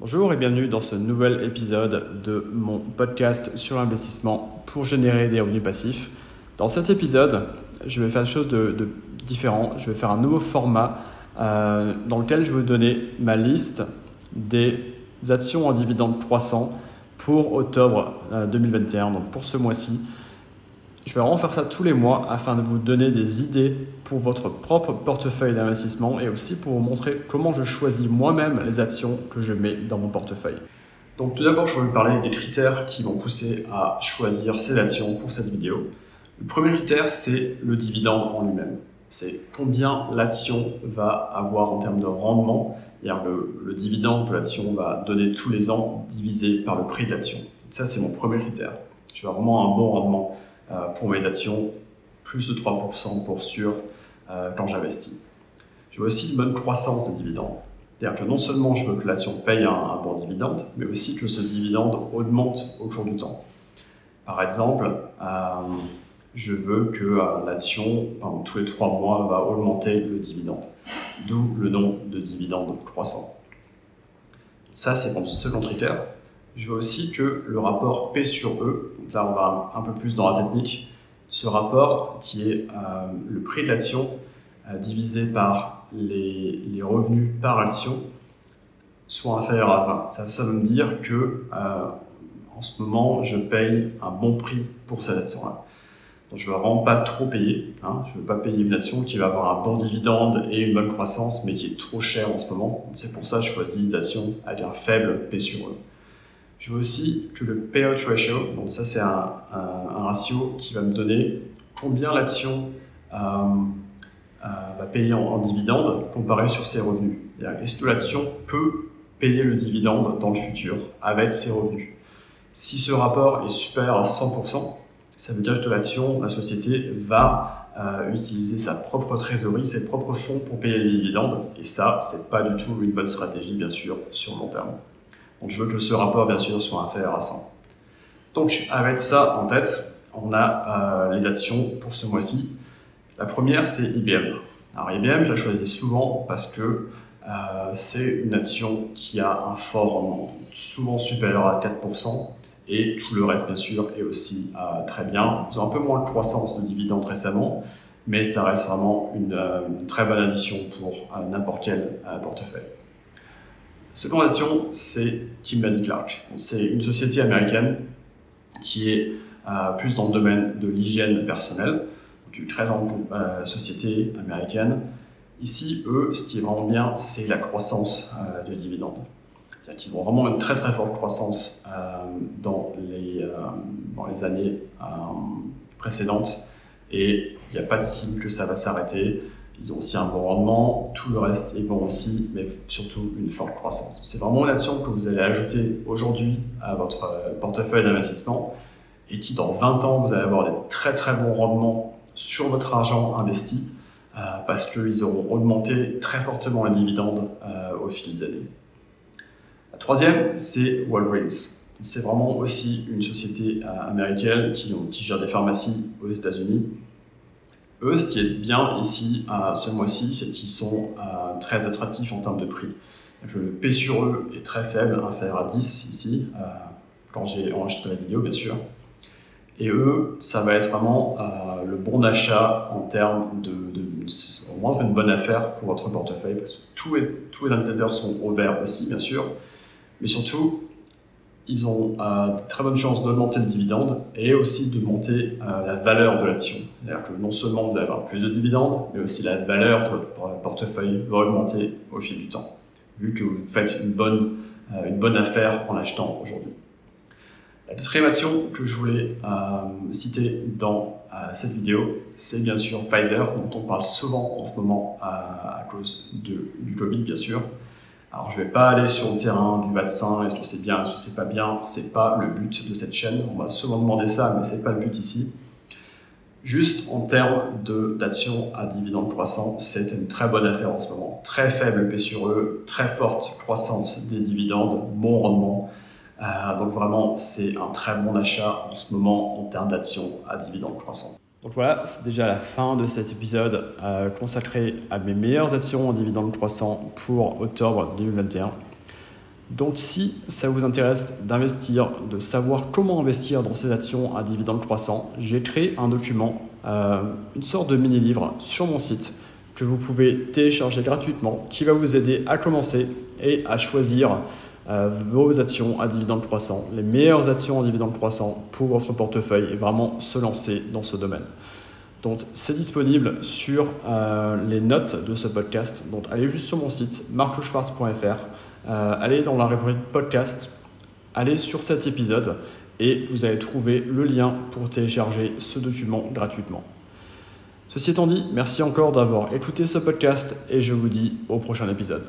Bonjour et bienvenue dans ce nouvel épisode de mon podcast sur l'investissement pour générer des revenus passifs. Dans cet épisode, je vais faire quelque chose de, différent. Je vais faire un nouveau format euh, dans lequel je vais vous donner ma liste des actions en dividendes croissants pour octobre 2021, euh, donc pour ce mois-ci. Je vais vraiment faire ça tous les mois afin de vous donner des idées pour votre propre portefeuille d'investissement et aussi pour vous montrer comment je choisis moi-même les actions que je mets dans mon portefeuille. Donc tout d'abord, je vais vous parler des critères qui vont pousser à choisir ces actions pour cette vidéo. Le premier critère, c'est le dividende en lui-même. C'est combien l'action va avoir en termes de rendement. Le, le dividende que l'action va donner tous les ans divisé par le prix de l'action. Ça, c'est mon premier critère. Je veux vraiment un bon rendement pour mes actions, plus de 3% pour sûr euh, quand j'investis. Je veux aussi une bonne croissance des dividendes. C'est-à-dire que non seulement je veux que l'action paye un, bon dividende, mais aussi que ce dividende augmente au cours du temps. Par exemple, euh, je veux que l'action, tous les trois mois, va augmenter le dividende. D'où le nom de dividende croissant. Ça, c'est mon second critère. Je veux aussi que le rapport P sur E, donc là on va un peu plus dans la technique, ce rapport qui est euh, le prix de l'action euh, divisé par les, revenus par action, soit inférieur à 20. Ça, veut me dire que euh, en ce moment je paye un bon prix pour cette action-là. Donc je ne veux vraiment pas trop payer. Hein. Je ne veux pas payer une action qui va avoir un bon dividende et une bonne croissance, mais qui est trop chère en ce moment. C'est pour ça que je choisis une action avec un faible P sur E. Je veux aussi que le payout ratio, donc ça c'est un, ratio qui va me donner combien l'action euh, euh, va payer en, dividende comparé sur ses revenus. Est-ce que l'action peut payer le dividende dans le futur avec ses revenus? Si ce rapport est supérieur à 100%, ça veut dire que l'action, la société va euh, utiliser sa propre trésorerie, ses propres fonds pour payer les dividendes. Et ça, c'est pas du tout une bonne stratégie, bien sûr, sur long terme. Donc je veux que ce rapport, bien sûr, soit inférieur à 100. Donc avec ça en tête, on a euh, les actions pour ce mois-ci. La première, c'est IBM. Alors IBM, je la choisis souvent parce que euh, c'est une action qui a un fort rendement, souvent supérieur à 4%, et tout le reste, bien sûr, est aussi euh, très bien. Ils ont un peu moins de croissance de dividendes récemment, mais ça reste vraiment une, une très bonne addition pour n'importe quel portefeuille. Seconde action, c'est Kimberly Clark. C'est une société américaine qui est euh, plus dans le domaine de l'hygiène personnelle, une très grande euh, société américaine. Ici, eux, ce qui est vraiment bien, c'est la croissance euh, de dividendes. C'est-à-dire qu'ils ont vraiment une très très forte croissance les, dans, les, années précédentes et il n'y a pas de signe que ça va s'arrêter. Ils ont aussi un bon rendement, tout le reste est bon aussi, mais surtout une forte croissance. C'est vraiment une action que vous allez ajouter aujourd'hui à votre euh, portefeuille d'investissement et qui dans 20 ans, vous allez avoir des très très bons rendements sur votre argent investi euh, parce qu'ils auront augmenté très fortement les dividendes euh, au fil des années. La troisième, c'est Walgreens. C'est vraiment aussi une société américaine qui, qui gère des pharmacies aux États-Unis eux, ce qui est bien ici, à ce mois-ci, c'est qu'ils sont euh, très attractifs en termes de prix. le P sur eux est très faible, inférieur à 10 ici, euh, quand j'ai enregistré la vidéo, bien sûr. Et eux, ça va être vraiment euh, le bon achat en termes de, c'est vraiment une bonne affaire pour votre portefeuille parce que tous les, tous les indicateurs sont au vert aussi, bien sûr. Mais surtout, ils ont euh, très bonne chance d'augmenter le dividende et aussi de monter euh, la valeur de l'action. C'est-à-dire que non seulement vous allez avoir plus de dividendes, mais aussi la valeur de votre portefeuille va augmenter au fil du temps, vu que vous faites une bonne, euh, affaire en achetant aujourd'hui. La quatrième action que je voulais euh, citer dans cette vidéo, c'est bien sûr Pfizer, dont on parle souvent en ce moment à cause du Covid, bien sûr. Alors, je vais pas aller sur le terrain du vaccin, est-ce que c'est bien, est-ce que c'est pas bien, c'est pas le but de cette chaîne. On va souvent demander ça, mais c'est pas le but ici. Juste en termes d'action à dividende croissant, c'est une très bonne affaire en ce moment. Très faible P sur E, très forte croissance des dividendes, bon rendement. Euh, donc vraiment, c'est un très bon achat en ce moment en termes d'action à dividende croissant. Donc voilà, c'est déjà la fin de cet épisode euh, consacré à mes meilleures actions en dividendes croissants pour octobre 2021. Donc si ça vous intéresse d'investir, de savoir comment investir dans ces actions à dividendes croissants, j'ai créé un document, euh, une sorte de mini-livre sur mon site que vous pouvez télécharger gratuitement qui va vous aider à commencer et à choisir euh, vos actions à dividendes croissants, les meilleures actions à dividendes croissants pour votre portefeuille et vraiment se lancer dans ce domaine. Donc c'est disponible sur euh, les notes de ce podcast. Donc allez juste sur mon site marcoschwarz.fr euh, allez dans la rubrique podcast, allez sur cet épisode et vous allez trouver le lien pour télécharger ce document gratuitement. Ceci étant dit, merci encore d'avoir écouté ce podcast et je vous dis au prochain épisode.